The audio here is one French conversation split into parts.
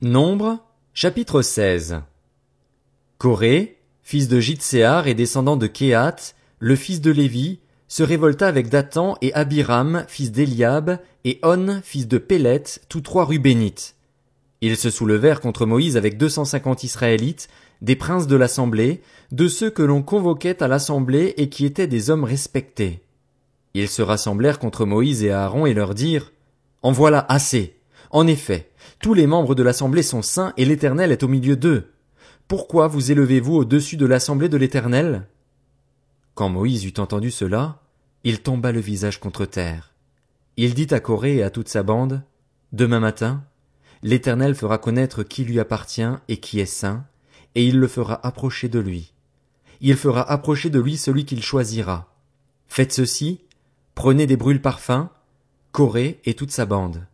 Nombre, chapitre 16. Corée, fils de Jitséar et descendant de Kéhat, le fils de Lévi, se révolta avec Dathan et Abiram, fils d'Eliab, et On, fils de Pélet, tous trois Rubénites. Ils se soulevèrent contre Moïse avec deux cent cinquante Israélites, des princes de l'assemblée, de ceux que l'on convoquait à l'assemblée et qui étaient des hommes respectés. Ils se rassemblèrent contre Moïse et Aaron et leur dirent, En voilà assez. En effet, tous les membres de l'assemblée sont saints et l'Éternel est au milieu d'eux. Pourquoi vous élevez-vous au-dessus de l'assemblée de l'Éternel? Quand Moïse eut entendu cela, il tomba le visage contre terre. Il dit à Corée et à toute sa bande, Demain matin, l'Éternel fera connaître qui lui appartient et qui est saint, et il le fera approcher de lui. Il fera approcher de lui celui qu'il choisira. Faites ceci, prenez des brûles parfums, Corée et toute sa bande.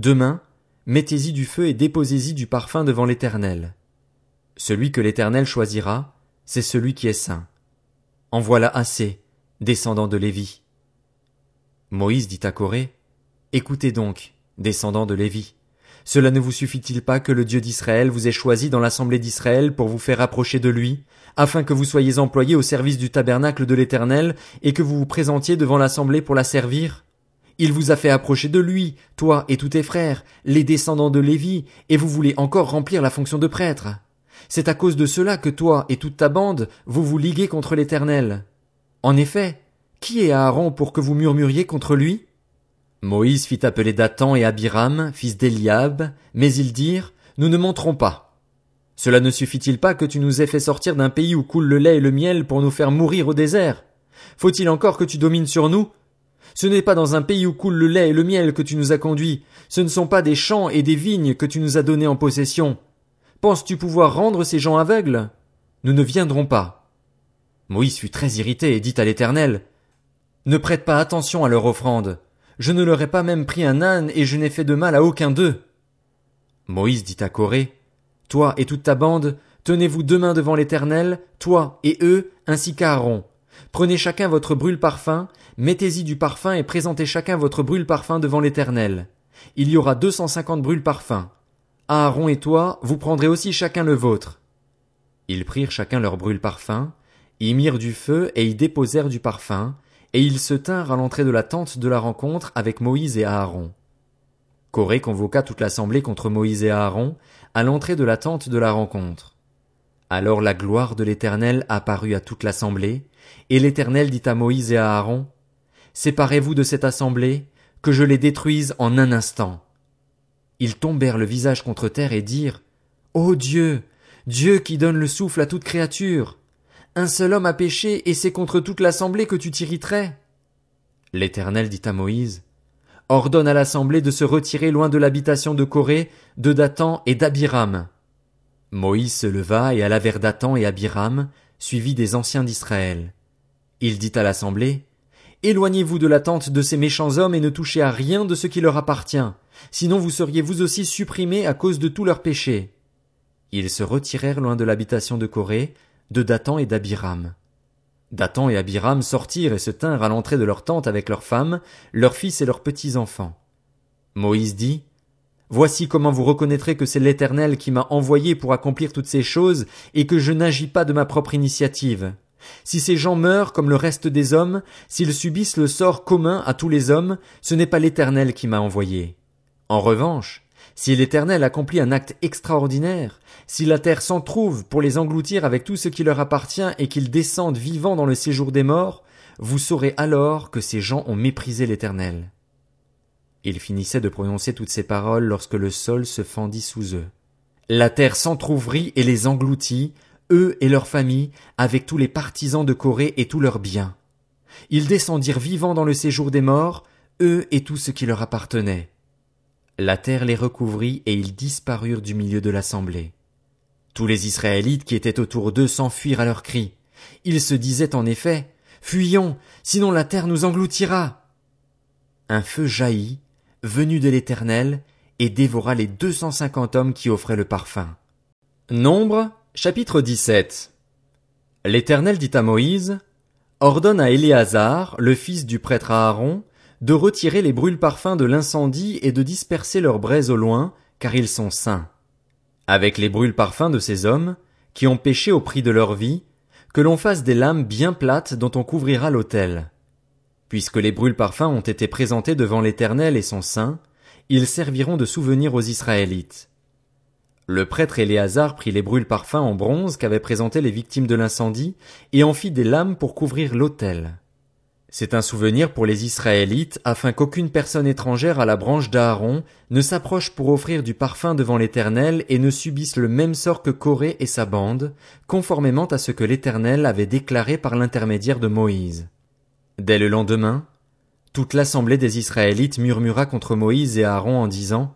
Demain, mettez-y du feu et déposez-y du parfum devant l'Éternel. Celui que l'Éternel choisira, c'est celui qui est saint. En voilà assez, descendants de Lévi. Moïse dit à Corée, Écoutez donc, descendants de Lévi. Cela ne vous suffit-il pas que le Dieu d'Israël vous ait choisi dans l'assemblée d'Israël pour vous faire approcher de lui, afin que vous soyez employés au service du tabernacle de l'Éternel et que vous vous présentiez devant l'assemblée pour la servir? Il vous a fait approcher de lui, toi et tous tes frères, les descendants de Lévi, et vous voulez encore remplir la fonction de prêtre. C'est à cause de cela que toi et toute ta bande, vous vous liguez contre l'Éternel. En effet, qui est Aaron pour que vous murmuriez contre lui? Moïse fit appeler Dathan et Abiram, fils d'Eliab, mais ils dirent, Nous ne monterons pas. Cela ne suffit-il pas que tu nous aies fait sortir d'un pays où coule le lait et le miel pour nous faire mourir au désert? Faut-il encore que tu domines sur nous? Ce n'est pas dans un pays où coule le lait et le miel que tu nous as conduits, ce ne sont pas des champs et des vignes que tu nous as donnés en possession. Penses-tu pouvoir rendre ces gens aveugles? Nous ne viendrons pas. Moïse fut très irrité et dit à l'Éternel, Ne prête pas attention à leur offrande. Je ne leur ai pas même pris un âne et je n'ai fait de mal à aucun d'eux. Moïse dit à Corée, Toi et toute ta bande, tenez-vous demain devant l'Éternel, toi et eux, ainsi qu'Aaron. Prenez chacun votre brûle-parfum, mettez-y du parfum et présentez chacun votre brûle-parfum devant l'Éternel. Il y aura deux cent cinquante brûle-parfums. Aaron et toi, vous prendrez aussi chacun le vôtre. Ils prirent chacun leur brûle-parfum, y mirent du feu et y déposèrent du parfum, et ils se tinrent à l'entrée de la tente de la rencontre avec Moïse et Aaron. Corée convoqua toute l'assemblée contre Moïse et Aaron à l'entrée de la tente de la rencontre. Alors la gloire de l'Éternel apparut à toute l'assemblée, et l'Éternel dit à Moïse et à Aaron, Séparez-vous de cette assemblée, que je les détruise en un instant. Ils tombèrent le visage contre terre et dirent, Ô Dieu, Dieu qui donne le souffle à toute créature, un seul homme a péché et c'est contre toute l'assemblée que tu t'irriterais. L'Éternel dit à Moïse, Ordonne à l'assemblée de se retirer loin de l'habitation de Corée, de Dathan et d'Abiram. Moïse se leva et alla vers Dathan et Abiram, suivi des anciens d'Israël. Il dit à l'assemblée, Éloignez-vous de la tente de ces méchants hommes et ne touchez à rien de ce qui leur appartient, sinon vous seriez vous aussi supprimés à cause de tous leurs péchés. Ils se retirèrent loin de l'habitation de Corée, de Dathan et d'Abiram. Dathan et Abiram sortirent et se tinrent à l'entrée de leur tente avec leurs femmes, leurs fils et leurs petits enfants. Moïse dit, Voici comment vous reconnaîtrez que c'est l'Éternel qui m'a envoyé pour accomplir toutes ces choses et que je n'agis pas de ma propre initiative. Si ces gens meurent comme le reste des hommes, s'ils subissent le sort commun à tous les hommes, ce n'est pas l'Éternel qui m'a envoyé. En revanche, si l'Éternel accomplit un acte extraordinaire, si la terre s'en trouve pour les engloutir avec tout ce qui leur appartient et qu'ils descendent vivants dans le séjour des morts, vous saurez alors que ces gens ont méprisé l'Éternel. Il finissait de prononcer toutes ces paroles lorsque le sol se fendit sous eux. La terre s'entr'ouvrit et les engloutit, eux et leurs familles, avec tous les partisans de Corée et tous leurs biens. Ils descendirent vivants dans le séjour des morts, eux et tout ce qui leur appartenait. La terre les recouvrit et ils disparurent du milieu de l'assemblée. Tous les Israélites qui étaient autour d'eux s'enfuirent à leurs cris. Ils se disaient en effet, Fuyons, sinon la terre nous engloutira. Un feu jaillit, venu de l'Éternel, et dévora les deux cent cinquante hommes qui offraient le parfum. Nombre, chapitre 17. L'Éternel dit à Moïse, Ordonne à Éléazar, le fils du prêtre Aaron, de retirer les brûle-parfums de l'incendie et de disperser leurs braises au loin, car ils sont saints. Avec les brûles parfums de ces hommes, qui ont péché au prix de leur vie, que l'on fasse des lames bien plates dont on couvrira l'autel. Puisque les brûles parfums ont été présentés devant l'Éternel et son saint, ils serviront de souvenir aux Israélites. Le prêtre Éléazar prit les brûles parfums en bronze qu'avaient présentés les victimes de l'incendie et en fit des lames pour couvrir l'autel. C'est un souvenir pour les Israélites afin qu'aucune personne étrangère à la branche d'Aaron ne s'approche pour offrir du parfum devant l'Éternel et ne subisse le même sort que Corée et sa bande, conformément à ce que l'Éternel avait déclaré par l'intermédiaire de Moïse. Dès le lendemain, toute l'assemblée des Israélites murmura contre Moïse et Aaron en disant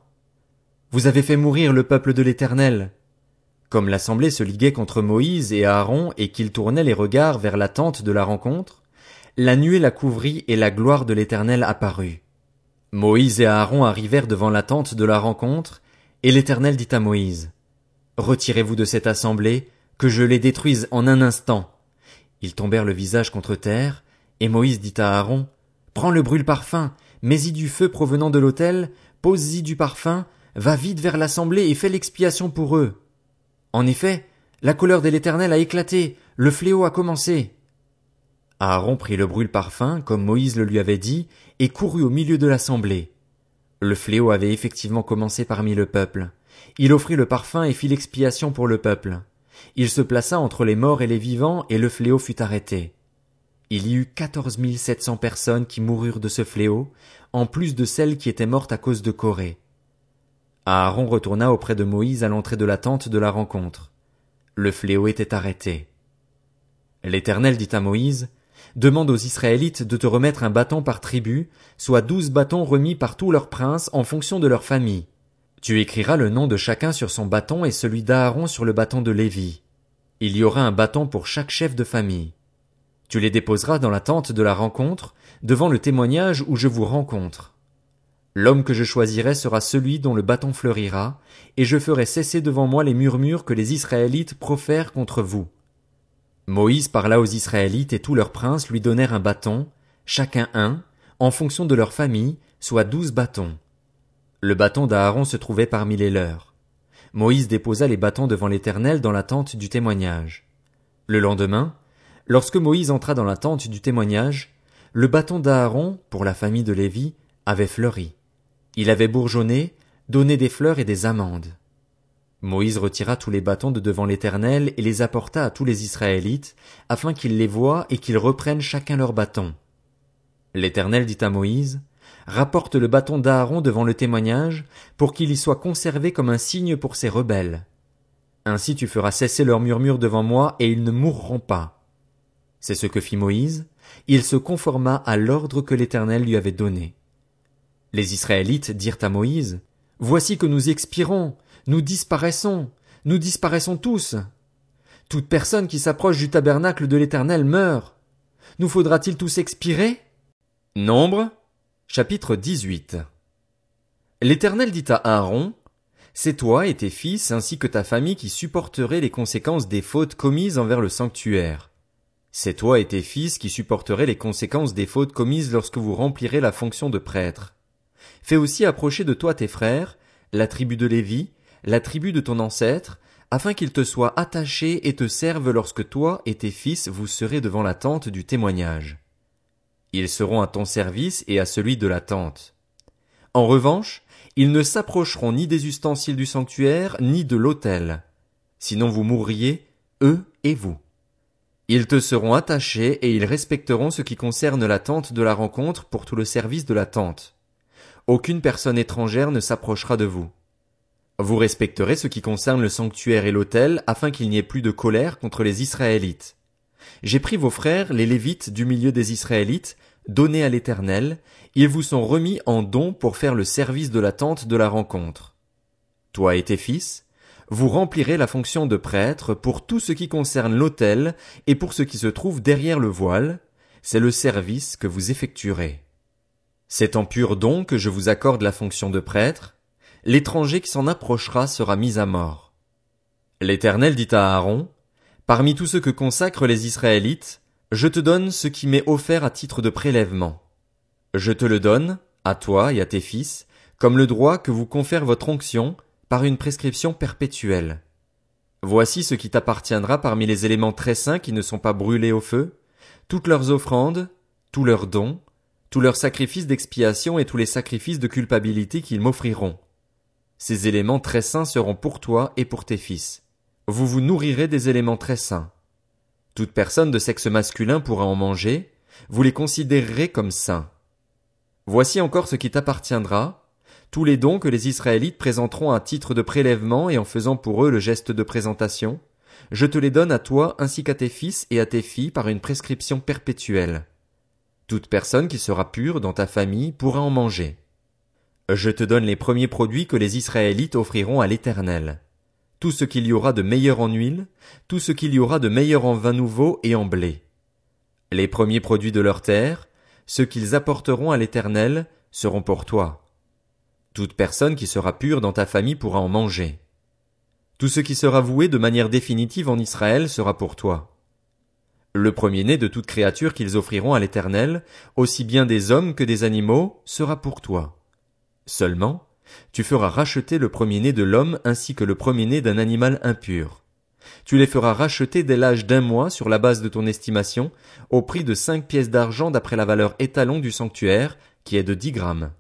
Vous avez fait mourir le peuple de l'Éternel. Comme l'assemblée se liguait contre Moïse et Aaron et qu'ils tournaient les regards vers la tente de la rencontre, la nuée la couvrit et la gloire de l'Éternel apparut. Moïse et Aaron arrivèrent devant la tente de la rencontre, et l'Éternel dit à Moïse, Retirez-vous de cette assemblée, que je les détruise en un instant. Ils tombèrent le visage contre terre, et Moïse dit à Aaron, Prends le brûle-parfum, mets-y du feu provenant de l'autel, pose-y du parfum, va vite vers l'assemblée et fais l'expiation pour eux. En effet, la colère de l'Éternel a éclaté, le fléau a commencé. Aaron prit le brûle-parfum, comme Moïse le lui avait dit, et courut au milieu de l'assemblée. Le fléau avait effectivement commencé parmi le peuple. Il offrit le parfum et fit l'expiation pour le peuple. Il se plaça entre les morts et les vivants, et le fléau fut arrêté. Il y eut quatorze mille sept cents personnes qui moururent de ce fléau, en plus de celles qui étaient mortes à cause de Corée. Aaron retourna auprès de Moïse à l'entrée de la tente de la rencontre. Le fléau était arrêté. L'Éternel dit à Moïse, Demande aux Israélites de te remettre un bâton par tribu, soit douze bâtons remis par tous leurs princes en fonction de leur famille. Tu écriras le nom de chacun sur son bâton et celui d'Aaron sur le bâton de Lévi. Il y aura un bâton pour chaque chef de famille. Tu les déposeras dans la tente de la rencontre, devant le témoignage où je vous rencontre. L'homme que je choisirai sera celui dont le bâton fleurira, et je ferai cesser devant moi les murmures que les Israélites profèrent contre vous. Moïse parla aux Israélites et tous leurs princes lui donnèrent un bâton, chacun un, en fonction de leur famille, soit douze bâtons. Le bâton d'Aaron se trouvait parmi les leurs. Moïse déposa les bâtons devant l'Éternel dans la tente du témoignage. Le lendemain, lorsque Moïse entra dans la tente du témoignage, le bâton d'Aaron, pour la famille de Lévi, avait fleuri. Il avait bourgeonné, donné des fleurs et des amandes. Moïse retira tous les bâtons de devant l'Éternel et les apporta à tous les Israélites, afin qu'ils les voient et qu'ils reprennent chacun leur bâton. L'Éternel dit à Moïse, Rapporte le bâton d'Aaron devant le témoignage, pour qu'il y soit conservé comme un signe pour ces rebelles. Ainsi tu feras cesser leurs murmures devant moi, et ils ne mourront pas. C'est ce que fit Moïse, il se conforma à l'ordre que l'Éternel lui avait donné. Les Israélites dirent à Moïse, Voici que nous expirons, nous disparaissons, nous disparaissons tous. Toute personne qui s'approche du tabernacle de l'Éternel meurt. Nous faudra-t-il tous expirer? Nombre, chapitre 18. L'Éternel dit à Aaron, C'est toi et tes fils ainsi que ta famille qui supporterez les conséquences des fautes commises envers le sanctuaire. C'est toi et tes fils qui supporterez les conséquences des fautes commises lorsque vous remplirez la fonction de prêtre. Fais aussi approcher de toi tes frères, la tribu de Lévi, la tribu de ton ancêtre, afin qu'ils te soient attachés et te servent lorsque toi et tes fils vous serez devant la tente du témoignage. Ils seront à ton service et à celui de la tente. En revanche, ils ne s'approcheront ni des ustensiles du sanctuaire, ni de l'autel. Sinon vous mourriez, eux et vous. Ils te seront attachés et ils respecteront ce qui concerne la tente de la rencontre pour tout le service de la tente. Aucune personne étrangère ne s'approchera de vous. Vous respecterez ce qui concerne le sanctuaire et l'autel afin qu'il n'y ait plus de colère contre les Israélites. J'ai pris vos frères, les Lévites du milieu des Israélites, donnés à l'Éternel, ils vous sont remis en don pour faire le service de la tente de la rencontre. Toi et tes fils, vous remplirez la fonction de prêtre pour tout ce qui concerne l'autel et pour ce qui se trouve derrière le voile, c'est le service que vous effectuerez. C'est en pur don que je vous accorde la fonction de prêtre, l'étranger qui s'en approchera sera mis à mort. L'Éternel dit à Aaron, Parmi tous ceux que consacrent les Israélites, je te donne ce qui m'est offert à titre de prélèvement. Je te le donne, à toi et à tes fils, comme le droit que vous confère votre onction, par une prescription perpétuelle. Voici ce qui t'appartiendra parmi les éléments très saints qui ne sont pas brûlés au feu, toutes leurs offrandes, tous leurs dons, tous leurs sacrifices d'expiation et tous les sacrifices de culpabilité qu'ils m'offriront. Ces éléments très saints seront pour toi et pour tes fils. Vous vous nourrirez des éléments très saints. Toute personne de sexe masculin pourra en manger, vous les considérerez comme saints. Voici encore ce qui t'appartiendra, tous les dons que les Israélites présenteront à titre de prélèvement et en faisant pour eux le geste de présentation, je te les donne à toi ainsi qu'à tes fils et à tes filles par une prescription perpétuelle. Toute personne qui sera pure dans ta famille pourra en manger. Je te donne les premiers produits que les Israélites offriront à l'Éternel. Tout ce qu'il y aura de meilleur en huile, tout ce qu'il y aura de meilleur en vin nouveau et en blé. Les premiers produits de leur terre, ceux qu'ils apporteront à l'Éternel, seront pour toi. Toute personne qui sera pure dans ta famille pourra en manger. Tout ce qui sera voué de manière définitive en Israël sera pour toi. Le premier-né de toute créature qu'ils offriront à l'Éternel, aussi bien des hommes que des animaux, sera pour toi. Seulement, tu feras racheter le premier-né de l'homme ainsi que le premier-né d'un animal impur. Tu les feras racheter dès l'âge d'un mois sur la base de ton estimation, au prix de cinq pièces d'argent d'après la valeur étalon du sanctuaire, qui est de dix grammes.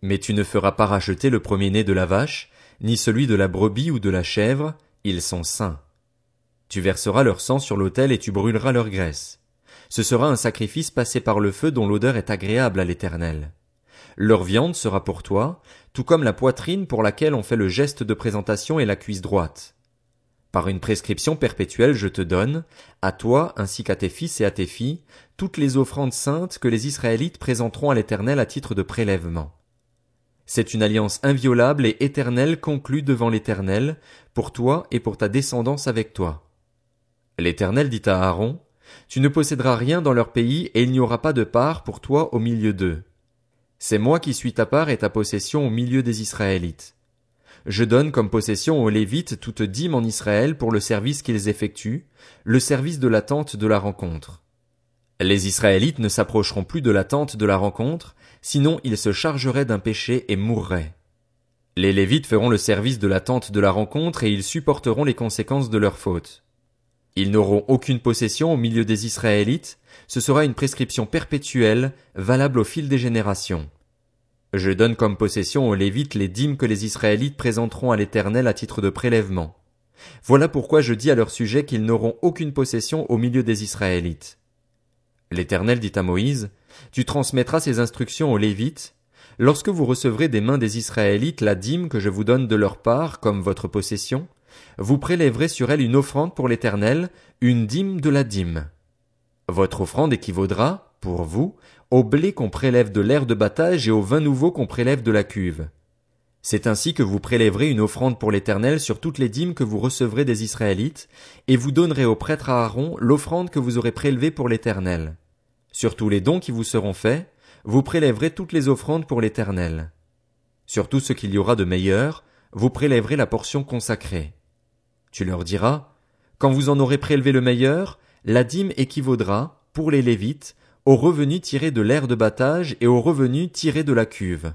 Mais tu ne feras pas racheter le premier-né de la vache, ni celui de la brebis ou de la chèvre, ils sont saints. Tu verseras leur sang sur l'autel et tu brûleras leur graisse. Ce sera un sacrifice passé par le feu dont l'odeur est agréable à l'Éternel. Leur viande sera pour toi, tout comme la poitrine pour laquelle on fait le geste de présentation et la cuisse droite. Par une prescription perpétuelle je te donne, à toi ainsi qu'à tes fils et à tes filles, toutes les offrandes saintes que les Israélites présenteront à l'Éternel à titre de prélèvement. C'est une alliance inviolable et éternelle conclue devant l'Éternel, pour toi et pour ta descendance avec toi. L'Éternel dit à Aaron, Tu ne posséderas rien dans leur pays et il n'y aura pas de part pour toi au milieu d'eux. C'est moi qui suis ta part et ta possession au milieu des Israélites. Je donne comme possession aux Lévites toute dîme en Israël pour le service qu'ils effectuent, le service de la tente de la rencontre. Les Israélites ne s'approcheront plus de la tente de la rencontre, sinon ils se chargeraient d'un péché et mourraient. Les Lévites feront le service de la tente de la rencontre et ils supporteront les conséquences de leur faute. Ils n'auront aucune possession au milieu des Israélites, ce sera une prescription perpétuelle, valable au fil des générations. Je donne comme possession aux Lévites les dîmes que les Israélites présenteront à l'Éternel à titre de prélèvement. Voilà pourquoi je dis à leur sujet qu'ils n'auront aucune possession au milieu des Israélites. L'Éternel dit à Moïse, Tu transmettras ces instructions aux Lévites, lorsque vous recevrez des mains des Israélites la dîme que je vous donne de leur part comme votre possession, vous prélèverez sur elle une offrande pour l'Éternel, une dîme de la dîme. Votre offrande équivaudra, pour vous, au blé qu'on prélève de l'air de battage et au vin nouveau qu'on prélève de la cuve. C'est ainsi que vous prélèverez une offrande pour l'Éternel sur toutes les dîmes que vous recevrez des Israélites, et vous donnerez au prêtre Aaron l'offrande que vous aurez prélevée pour l'Éternel. Sur tous les dons qui vous seront faits, vous prélèverez toutes les offrandes pour l'Éternel. Sur tout ce qu'il y aura de meilleur, vous prélèverez la portion consacrée. Tu leur diras, quand vous en aurez prélevé le meilleur, la dîme équivaudra, pour les Lévites, au revenu tiré de l'air de battage et au revenu tiré de la cuve.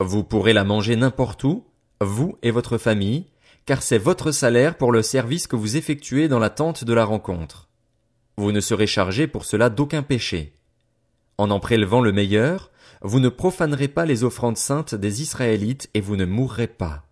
Vous pourrez la manger n'importe où, vous et votre famille, car c'est votre salaire pour le service que vous effectuez dans la tente de la rencontre. Vous ne serez chargé pour cela d'aucun péché. En en prélevant le meilleur, vous ne profanerez pas les offrandes saintes des Israélites et vous ne mourrez pas.